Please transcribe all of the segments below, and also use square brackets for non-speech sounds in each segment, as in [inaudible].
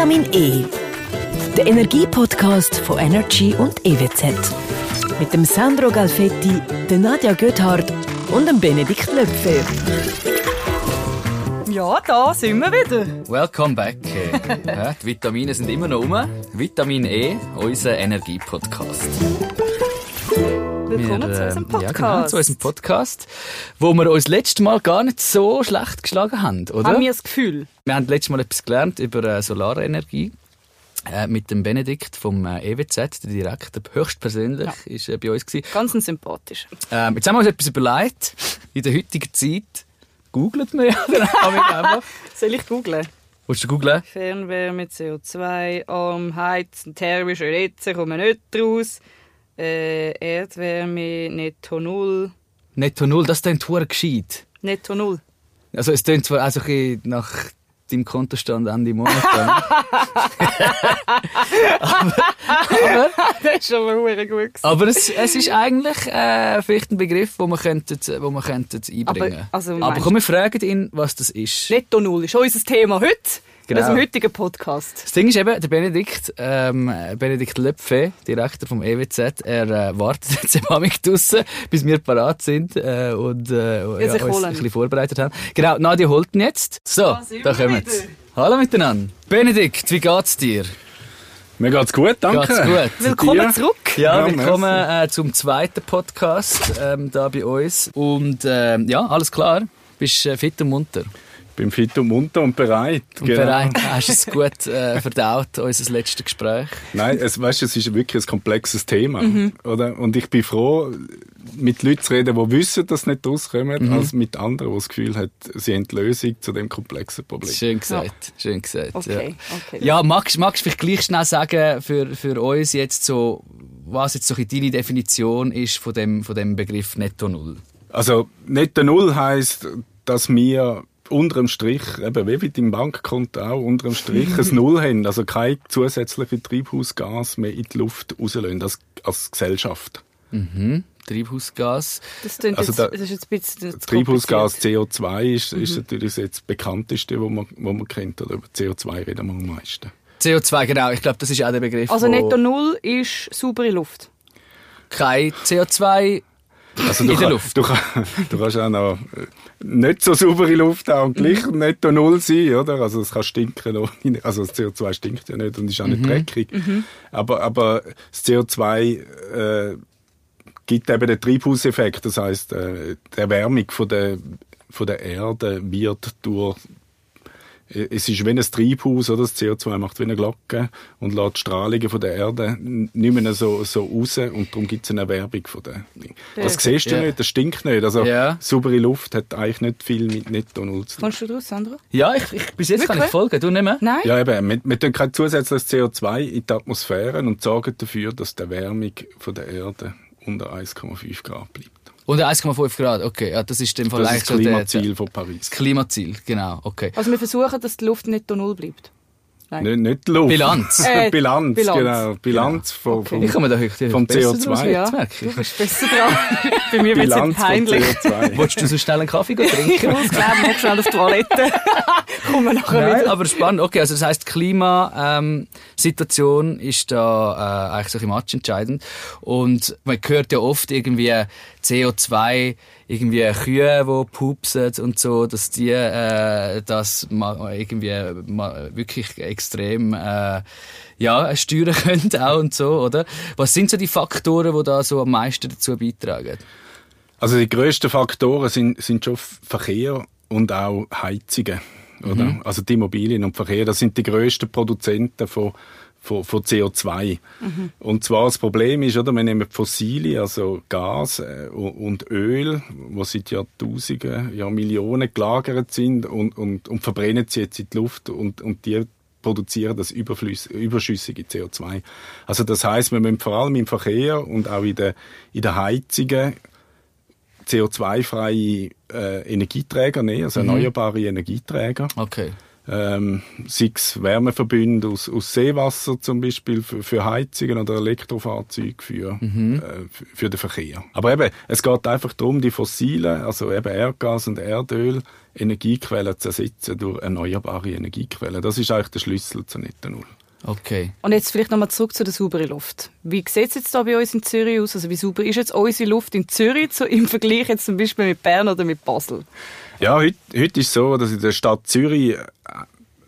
Vitamin E. Der Energiepodcast von Energy und EWZ. Mit dem Sandro Galfetti, der Nadja Göthardt und dem Benedikt Löpfer. Ja, da sind wir wieder. Welcome back. [laughs] ja, die Vitamine sind immer noch um. Vitamin E, unser Energiepodcast. Willkommen Wir, zu unserem äh, Podcast. Ja, genau, zu unserem Podcast, wo wir uns letztes Mal gar nicht so schlecht geschlagen haben, oder? Haben wir das Gefühl. Wir haben letztes Mal etwas gelernt über äh, Solarenergie. Äh, mit dem Benedikt vom äh, EWZ, der Direktor, höchstpersönlich, Ja. ist äh, bei uns gewesen. Ganz ein sympathisch. Ähm, jetzt haben wir uns etwas überlegt. In der heutigen Zeit googelt man ja. [laughs] Soll ich googlen? Willst du googlen? Fernwärme, CO2, Arm, Heizen, thermische Hitze, kommen nicht raus. Äh, Erdwärme, Netto Null. Netto Null, das klingt verdammt gescheit. Netto Null. Also es klingt zwar also ein bisschen nach deinem Kontostand Ende Monat. aber, aber, [laughs] das ist aber verdammt gut. aber es, es ist eigentlich äh, vielleicht ein Begriff, den wir, könnten, wo wir könnten einbringen Aber, also, aber komm, wir fragen ihn, was das ist. Netto Null ist unser Thema heute. Genau. Genau. Unserem heutigen Podcast. Das Ding ist eben, der Benedikt, ähm, Benedikt Löpfe, Direktor vom EWZ, er äh, wartet jetzt im Amik draussen, bis wir parat sind äh, und äh, ja, uns holen. ein bisschen vorbereitet haben. Genau, Nadia holt ihn jetzt. So, Da wir kommen sie. Hallo miteinander. Benedikt, wie geht's dir? Mir geht's gut, danke. Geht's gut? Willkommen zurück. Ja, willkommen äh, zum zweiten Podcast ähm, da bei uns. Und ähm, ja, alles klar. Bist äh, fit und munter. Bin fit und munter und bereit. Und genau. bereit. Hast du es gut äh, verdaut, unser letztes Gespräch? Nein, es, weißt, es ist wirklich ein komplexes Thema. Mhm. Oder? Und ich bin froh, mit Leuten zu reden, die wissen, dass sie nicht rauskommen, Mhm. als mit anderen, die das Gefühl haben, sie haben die Lösung zu dem komplexen Problem. Schön gesagt, schön gesagt. Okay, ja. okay. Ja, magst magst du vielleicht gleich schnell sagen, für, für uns jetzt so, was jetzt so deine Definition ist von dem, von dem Begriff Netto Null? Also, netto Null heisst, dass wir unter dem Strich, eben wie bei deinem Bankkonto auch, unter dem Strich ein [laughs] Null haben. Also kein zusätzliche Treibhausgas mehr in die Luft rauslassen, als, als Gesellschaft. Mhm. Treibhausgas. Das, klingt Also jetzt, da- das ist jetzt ein bisschen Das Treibhausgas kompliziert. CO2 ist, Mhm. ist natürlich jetzt das bekannteste, wo man, wo man kennt. Oder über CO2 reden wir am meisten. CO2, genau. Ich glaube, das ist auch der Begriff. Also Netto Null ist saubere Luft. kein CO2 Also in der kann- Luft. Du, kann, du kannst auch noch äh, nicht so saubere Luft haben und gleich Mhm. netto Null sein, oder? Also es kann stinken, ohne- [laughs] also das CO2 stinkt ja nicht und ist auch Mhm. nicht dreckig. Aber, aber das CO2 äh, gibt eben den Treibhauseffekt, das heißt äh, die Erwärmung von der, von der Erde wird durch es ist wie ein Treibhaus, oder? Das CO2 macht wie eine Glocke und lässt die Strahlungen von der Erde nicht mehr so, so raus und darum gibt es eine Erwärmung von der Ding. Das siehst du Ja. nicht, das stinkt nicht. Also Ja. saubere Luft hat eigentlich nicht viel mit Netto Null zu tun. Kommst du draus, Sandra? Ja, ich, ich, bis jetzt kann ich Wirklich? folgen. Du nicht mehr? Nein? Ja, eben, wir, wir tun kein zusätzliches CO2 in die Atmosphäre und sorgen dafür, dass die Erwärmung von der Erde unter 1,5 Grad bleibt. Unter 1,5 Grad, okay. Ja, das ist dem Fall Das ist das der- Klimaziel der- von Paris. Das Klimaziel, genau, okay. Also wir versuchen, dass die Luft Netto Null bleibt. Nein. Nicht, nicht Luft. Bilanz. [laughs] Äh, Bilanz, Bilanz. genau. Bilanz von, Okay. vom, Ich komme da heute vom besser CO2. draus, Ja, jetzt du ich. bist besser dran. Bei mir wird es von peinlich. CO2. [laughs] Wolltest du so schnell einen Kaffee gehen Ich trinken? muss glauben, noch schnell auf die Toilette. [laughs] Kommen nachher Nein, wieder. aber spannend. Okay, also das heisst, die Klimasituation ist da äh, eigentlich so ein Match entscheidend. Und man hört ja oft irgendwie CO2, irgendwie Kühe, die pupsen und so, dass die äh, das irgendwie wirklich extrem äh, ja, steuern [laughs] können auch und so, oder? Was sind so die Faktoren, die da so am meisten dazu beitragen? Also die grössten Faktoren sind, sind schon Verkehr und auch Heizungen. Oder? Mhm. Also die Immobilien und Verkehr, das sind die grössten Produzenten von, von, von CO2. Mhm. Und zwar das Problem ist, oder, wir nehmen Fossile, also Gas äh, und- und Öl, wo seit Jahrtausenden, ja Millionen gelagert sind und, und, und verbrennen sie jetzt in die Luft und, und die produzieren das überschüssige CO2. Also das heißt, wir müssen vor allem im Verkehr und auch in den, in den Heizungen CO2-freie äh, Energieträger nehmen, also erneuerbare Energieträger. Okay. Ähm, sei es Wärmeverbünde aus, aus Seewasser zum Beispiel für, für Heizungen oder Elektrofahrzeuge für, mhm. äh, für, für den Verkehr. Aber eben, es geht einfach darum, die fossilen, also eben Erdgas und Erdöl, Energiequellen zu ersetzen durch erneuerbare Energiequellen. Das ist eigentlich der Schlüssel zu Netto Null. Okay. Und jetzt vielleicht nochmal zurück zu der sauberen Luft. Wie sieht es jetzt da bei uns in Zürich aus? Also wie sauber ist jetzt unsere Luft in Zürich so im Vergleich jetzt zum Beispiel mit Bern oder mit Basel? Ja, heute, heute ist es so, dass in der Stadt Zürich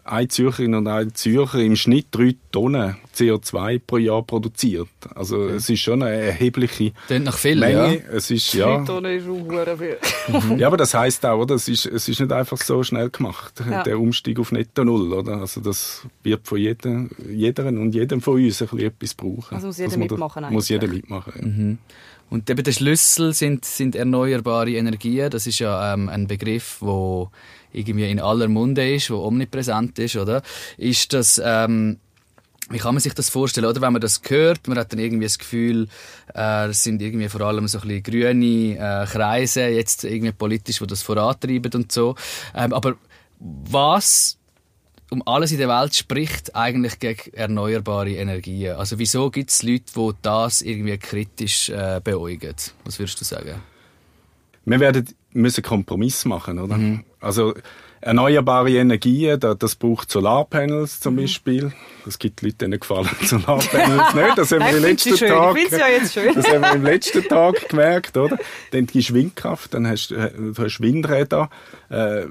eine Zürcherin und ein Zürcher im Schnitt drei Tonnen CO2 pro Jahr produziert. Also okay. es ist schon eine erhebliche Klingt nach viel, Menge. Ja. Es ist, ja. Drei Tonnen ist auch viel. [laughs] Ja, aber das heisst auch, oder? Es ist, es ist nicht einfach so schnell gemacht, ja. der Umstieg auf Netto Null. Oder? Also das wird von jedem, jederen und jedem von uns ein bisschen etwas brauchen. Also muss jeder mitmachen. Muss jeder mitmachen, ja. mhm. Und eben der Schlüssel sind, sind erneuerbare Energien. Das ist ja ähm, ein Begriff, wo irgendwie in aller Munde ist, wo omnipräsent ist, oder? Ist das, ähm, wie kann man sich das vorstellen, oder? Wenn man das hört, man hat dann irgendwie das Gefühl, äh, es sind irgendwie vor allem so ein bisschen grüne äh, Kreise, jetzt irgendwie politisch, die das vorantreiben und so. Ähm, aber was um alles in der Welt spricht eigentlich gegen erneuerbare Energien? Also wieso gibt es Leute, die das irgendwie kritisch äh, beäugen? Was würdest du sagen? Wir werden müssen Kompromiss machen, oder? Mhm. Also erneuerbare Energien, das, braucht Solarpanels zum mhm. Beispiel. Es gibt Leute, denen gefallen [laughs] Solarpanels nicht. Das haben wir im letzten Tag. Ja jetzt schön. Das haben wir im letzten Tag gemerkt, oder? Dann die Windkraft, dann hast äh, du hast Windräder. Äh,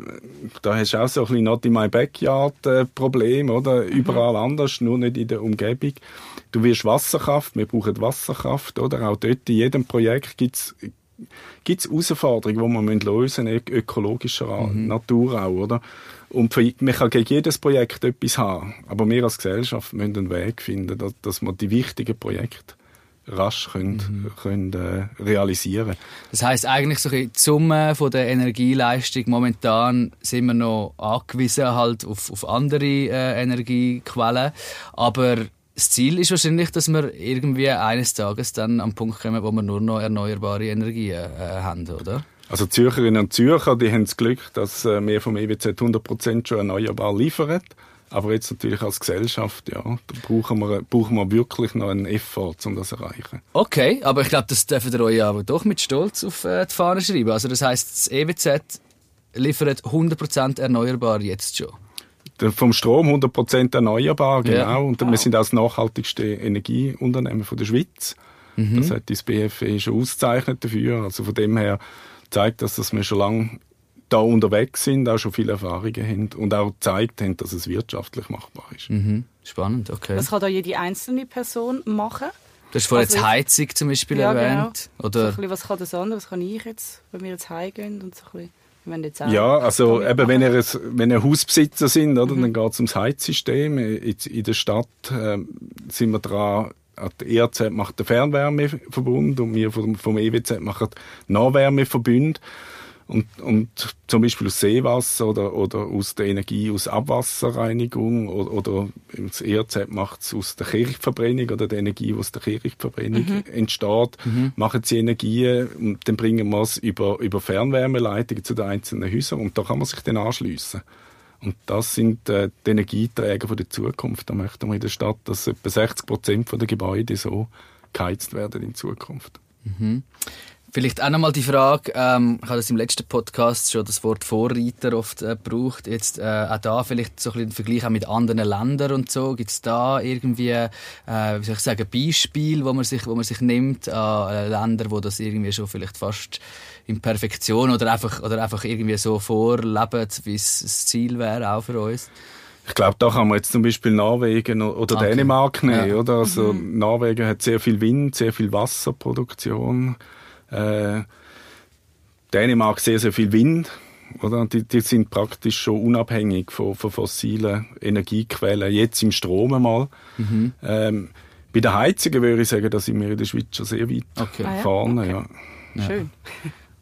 da hast du auch so ein bisschen not in my backyard äh, Problem, oder? Mhm. Überall anders, nur nicht in der Umgebung. Du wirst Wasserkraft, wir brauchen Wasserkraft, oder? Auch dort in jedem Projekt gibt's gibt es Herausforderungen, die wir lösen müssen, ökologischer mhm. Natur auch, oder? Und für, man kann gegen jedes Projekt etwas haben, aber wir als Gesellschaft müssen einen Weg finden, dass, dass wir die wichtigen Projekte rasch können, mhm. können äh, realisieren Das heißt eigentlich so die Summe von der Energieleistung momentan sind wir noch angewiesen halt auf, auf andere äh, Energiequellen, aber das Ziel ist wahrscheinlich, dass wir irgendwie eines Tages dann am Punkt kommen, wo wir nur noch erneuerbare Energien äh, haben, oder? Also Zürcherinnen und Zürcher, die haben das Glück, dass äh, wir vom EWZ 100% schon erneuerbar liefern. Aber jetzt natürlich als Gesellschaft, ja, da brauchen wir, brauchen wir wirklich noch einen Effort, um das zu erreichen. Okay, aber ich glaube, das dürfen ihr euch aber doch mit Stolz auf äh, die Fahne schreiben. Also das heißt, das EWZ liefert 100% erneuerbar jetzt schon vom Strom 100% erneuerbar, genau. Ja. Und wir sind auch das nachhaltigste Energieunternehmen von der Schweiz. Mhm. Das hat das BFE schon ausgezeichnet dafür. Also von dem her zeigt das, dass wir schon lange da unterwegs sind, auch schon viele Erfahrungen haben und auch gezeigt haben, dass es wirtschaftlich machbar ist. Mhm. Spannend, okay. Was kann da jede einzelne Person machen? Du hast vorhin also, Heizung zum Beispiel ja, erwähnt. Genau. Oder? So ein bisschen, was kann das andere? Was kann ich jetzt, wenn wir jetzt heimgehen und so ein bisschen ja, also eben, wenn ihr, wenn ihr Hausbesitzer sind, oder, mhm. dann geht es ums Heizsystem. In, in der Stadt äh, sind wir dran, die ERZ macht den Fernwärmeverbund und wir vom, vom EWZ machen Nahwärmeverbund. Und, und zum Beispiel aus Seewasser oder, oder aus der Energie aus Abwasserreinigung oder, oder das ERZ macht es aus der Kirchverbrennung oder der Energie, die aus der Kirchverbrennung mhm. entsteht, mhm. machen sie Energie und dann bringen wir es über, über Fernwärmeleitungen zu den einzelnen Häusern und da kann man sich dann anschliessen. Und das sind äh, die Energieträger von der Zukunft. Da möchten wir in der Stadt, dass etwa 60 Prozent der Gebäude so geheizt werden in Zukunft. Mhm. Vielleicht auch nochmal die Frage, ähm, ich habe das im letzten Podcast schon das Wort Vorreiter oft äh, gebraucht, jetzt äh, auch da vielleicht so ein bisschen Vergleich auch mit anderen Ländern und so, gibt es da irgendwie, äh, wie soll ich sagen, Beispiel, wo man sich, wo man sich nimmt an äh, Länder, wo das irgendwie schon vielleicht fast in Perfektion oder einfach, oder einfach irgendwie so vorleben, wie es das Ziel wäre, auch für uns? Ich glaube, da kann man jetzt zum Beispiel Norwegen oder okay. Dänemark nehmen, ja. oder? Also mhm. Norwegen hat sehr viel Wind, sehr viel Wasserproduktion. Äh, Dänemark sehr, sehr viel Wind. Oder? Die, die sind praktisch schon unabhängig von, von fossilen Energiequellen, jetzt im Strom einmal. Mhm. Ähm, bei den Heizungen würde ich sagen, da sind wir in der Schweiz schon sehr weit okay. vorne. Okay. Ja. Schön.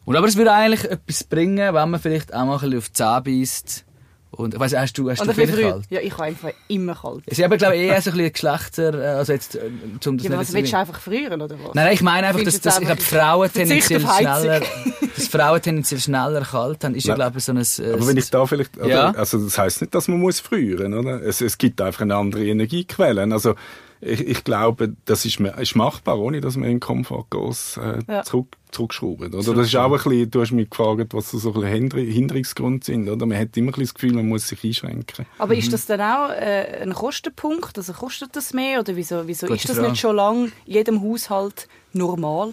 Und aber es würde eigentlich etwas bringen, wenn man vielleicht auch mal ein bisschen auf die Zähne beißt Und, weißt, hast du, hast du viel früh. kalt? Ja, ich habe einfach immer kalt. Es ist aber, glaube ich, eher so ein bisschen Geschlechter, äh, also jetzt, äh, zum das Ja, was willst du einfach frieren, oder was? Nein, nein, ich meine einfach, dass, Findest dass ich glaube, Frauen tendenziell schneller, [laughs] dass Frauen tendenziell schneller kalt haben, ist ja, glaube ich, so ein, äh, Aber wenn ich da vielleicht, oder, Ja. also das heißt nicht, dass man muss frieren, oder? Es, es gibt einfach eine andere Energiequelle. Also ich, ich glaube, das ist, ist machbar, ohne dass man in Komfort groß äh, Ja. zurück, zurückschraubt. Oder? Das ist auch ein bisschen, du hast mich gefragt, was so ein bisschen Hinder- Hinderungsgründe sind. Oder? Man hat immer ein bisschen das Gefühl, man muss sich einschränken. Aber ist das dann auch äh, ein Kostenpunkt? Also kostet das mehr? Oder wieso, wieso Gute ist das Frage. nicht schon lange in jedem Haushalt normal?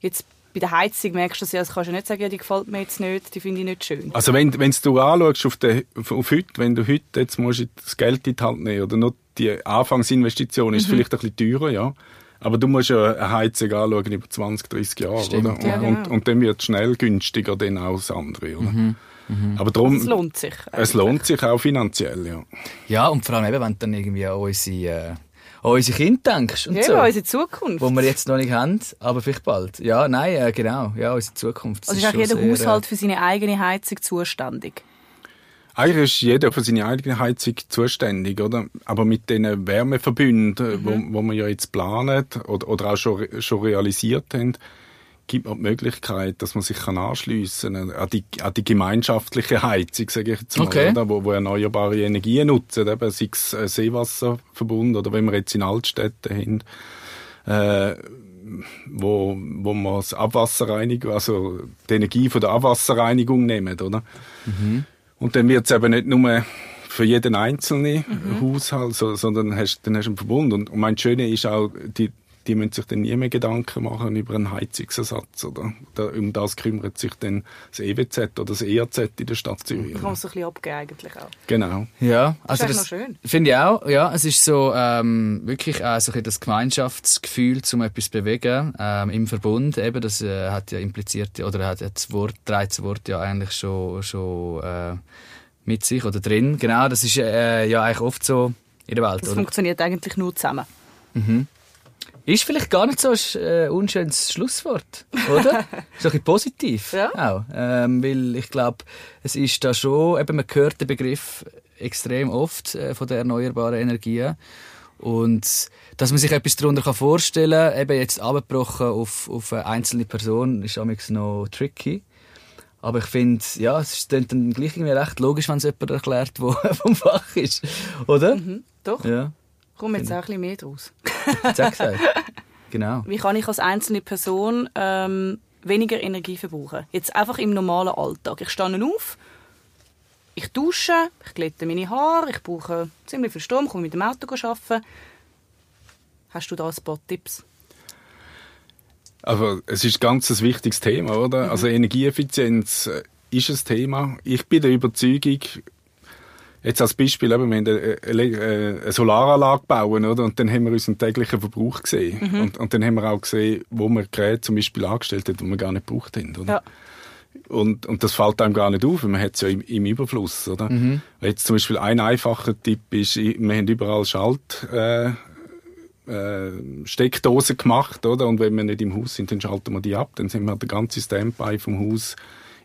Jetzt bei der Heizung merkst du das ja, das kannst du nicht sagen, ja, die gefällt mir jetzt nicht, die finde ich nicht schön. Also wenn, wenn du anschaust auf, den, auf, auf heute, wenn du heute jetzt musst das Geld in die Hand nehmen oder nur die Anfangsinvestition Mhm. ist vielleicht ein bisschen teurer, ja. Aber du musst ja eine Heizung anschauen über 20, 30 Jahre, Stimmt, oder? ja, und, genau. und dann wird es schnell günstiger dann auch das andere, oder? Mhm. Aber darum, Es lohnt sich. es eigentlich. lohnt sich auch finanziell, ja. Ja, und vor allem eben, wenn du dann irgendwie an unsere, äh, an unsere Kinder denkst und Ja, so. unsere Zukunft. Wo wir jetzt noch nicht haben, aber vielleicht bald. Ja, nein, äh, genau. Ja, unsere Zukunft. Also ist auch schon jeder sehr, äh, Haushalt für seine eigene Heizung zuständig. Eigentlich ist jeder für seine eigene Heizung zuständig, oder? Aber mit den Wärmeverbünden, Mhm. wo, wo wir ja jetzt planen oder, oder auch schon, schon realisiert haben, gibt man die Möglichkeit, dass man sich kann anschliessen kann an die, an die gemeinschaftliche Heizung, sage ich jetzt mal, Okay. oder? Wo, wo erneuerbare Energien nutzen, eben sei es äh, Seewasserverbund oder wenn wir jetzt in Altstädten haben, äh, wo, wo wir das Abwasserreinigung, also die Energie von der Abwasserreinigung nehmen, oder? Und dann wird es eben nicht nur für jeden einzelnen Haushalt, so, sondern hast, dann hast du einen Verbund. Und, und mein Schöne ist auch, die, die müssen sich dann nie mehr Gedanken machen über einen Heizungsersatz. Oder? Da, um das kümmert sich dann das EWZ oder das ERZ in der Stadt Zürich. Da kann man so ein bisschen abgeben eigentlich auch. Genau. Ja, also das noch schön. finde ich auch. Ja, es ist so ähm, wirklich auch so ein bisschen das Gemeinschaftsgefühl, zum etwas zu bewegen ähm, im Verbund. Eben, das äh, hat ja impliziert oder hat ja das Wort, das Wort ja eigentlich schon schon äh, mit sich oder drin. Genau, das ist äh, ja eigentlich oft so in der Welt, Das oder? funktioniert eigentlich nur zusammen. Ist vielleicht gar nicht so ein äh, unschönes Schlusswort, oder? [laughs] ist ein bisschen positiv Ja. auch. Ähm, weil ich glaube, es ist da schon, eben man hört den Begriff extrem oft äh, von der erneuerbaren Energien. Und dass man sich etwas darunter kann vorstellen kann, eben jetzt abgebrochen auf, auf eine einzelne Person, ist amigs noch tricky. Aber ich finde, ja, es ist dann gleich irgendwie recht logisch, wenn es jemand erklärt, der [laughs] vom Fach ist. Oder? Doch, Ja, komm jetzt auch ein bisschen mehr draus. Auch gesagt. Genau. Wie kann ich als einzelne Person ähm, weniger Energie verbrauchen? Jetzt einfach im normalen Alltag. Ich stehe auf, ich dusche, ich glätte meine Haare, ich brauche ziemlich viel Strom, komme mit dem Auto arbeiten. Hast du da ein paar Tipps? Aber es ist ganz ein wichtiges Thema, oder? Also Energieeffizienz äh, ist ein Thema. Ich bin der Überzeugung, jetzt als Beispiel, eben, wir haben eine, eine, Solaranlage bauen, oder? Und dann haben wir unseren täglichen Verbrauch gesehen. Und, und dann haben wir auch gesehen, wo wir Geräte zum Beispiel angestellt haben, die wir gar nicht gebraucht haben, oder? Ja. Und, und das fällt einem gar nicht auf, weil man hat es ja im, im Überfluss, oder? Jetzt zum Beispiel ein einfacher Tipp ist, wir haben überall Schalt, äh, äh, Steckdosen gemacht, oder? Und wenn wir nicht im Haus sind, dann schalten wir die ab. Dann sind wir der ganze Standby vom Haus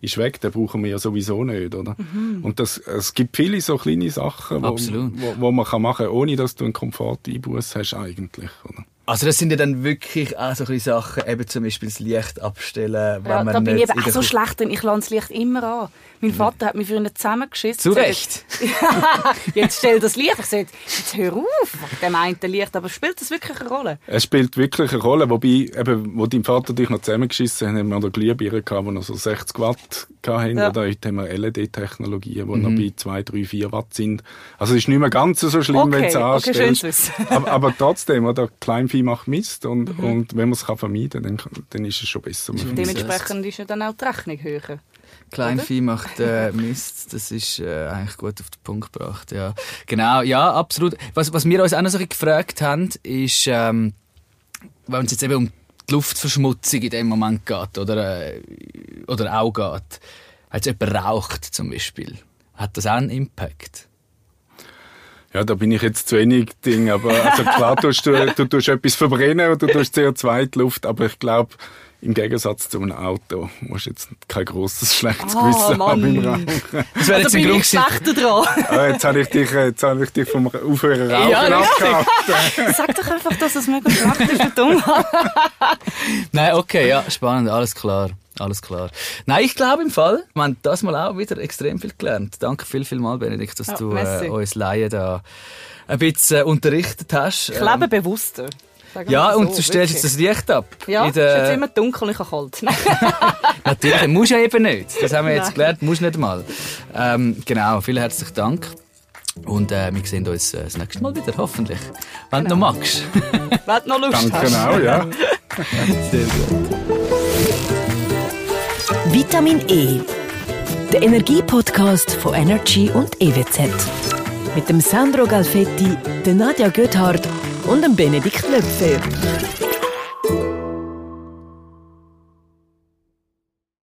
ist weg. Den brauchen wir ja sowieso nicht, oder? Und das, es gibt viele so kleine Sachen, wo, Absolut. wo, wo man kann machen, ohne dass du einen Komfort-Einbuß hast eigentlich, oder? Also das sind ja dann wirklich auch so ein Sachen, eben zum Beispiel das Licht abstellen, wenn Ja, man da bin ich eben auch der so schlecht drin. Ich lasse das Licht immer an. Mein Vater hat mich früher zusammengeschissen. Zu Recht. [laughs] jetzt stell das Licht. Ich sage, jetzt hör auf, wegen dem einen Licht. Aber spielt das wirklich eine Rolle? Es spielt wirklich eine Rolle, wobei, eben, wo dein Vater dich noch zusammengeschissen hat, haben wir noch Glühbirnen gehabt, die noch so 60 Watt hatten. Ja. Oder heute haben wir LED-Technologien, die noch bei 2, 3, 4 Watt sind. Also es ist nicht mehr ganz so schlimm, Okay, wenn du es okay, anstellst. schön wissen. aber, aber trotzdem, oder, Kleinvieh macht Mist und, und wenn man es kann vermeiden kann, dann, dann ist es schon besser. Es. Dementsprechend ist ja dann auch die Rechnung höher. Kleinvieh macht äh, [laughs] Mist, das ist äh, eigentlich gut auf den Punkt gebracht, ja. Genau, ja, absolut. Was, was wir uns auch noch so gefragt haben, ist, ähm, wenn es jetzt eben um die Luftverschmutzung in dem Moment geht, oder, äh, oder auch geht, wenn jetzt jemand raucht zum Beispiel, hat das auch einen Impact? Ja, da bin ich jetzt zu wenig Ding, aber also klar tust du, du tust etwas verbrennen und du tust CO2 in die Luft, aber ich glaube, im Gegensatz zu einem Auto musst du jetzt kein grosses schlechtes Ah, Gewissen Mann. haben beim Rauchen. Das wäre Also jetzt ein bin ich schlechter dran. [laughs] Ah, jetzt habe ich dich, äh, jetzt habe ich dich vom Aufhören rauchen Ja, abgehalten. [laughs] Sag doch einfach, dass es mega schlecht ist für Thomas. [laughs] Nein, okay, ja, spannend, alles klar. Alles klar. Nein, ich glaube im Fall, wir haben das mal auch wieder extrem viel gelernt. Danke viel, viel mal, Benedikt, dass Ja, du äh, uns Laien da ein bisschen äh, unterrichtet hast. Ich lebe bewusster. Sagen ja, so, und du stellst jetzt wirklich. das Licht ab. Ja, es ist jetzt immer dunkel und ich habe kalt. [laughs] [laughs] Natürlich, musst du ja eben nicht. Das haben wir jetzt Nein. gelernt, musst nicht mal. Ähm, genau, vielen herzlichen Dank. Und äh, wir sehen uns äh, das nächste Mal wieder, hoffentlich. Wenn du noch magst. [laughs] Wenn du noch Lust Danke hast. auch, ja. Sehr gut. Vitamin E. Der Energiepodcast von Energy und EWZ. Mit dem Sandro Galfetti, der Nadja Göthardt und dem Benedikt Löpfer.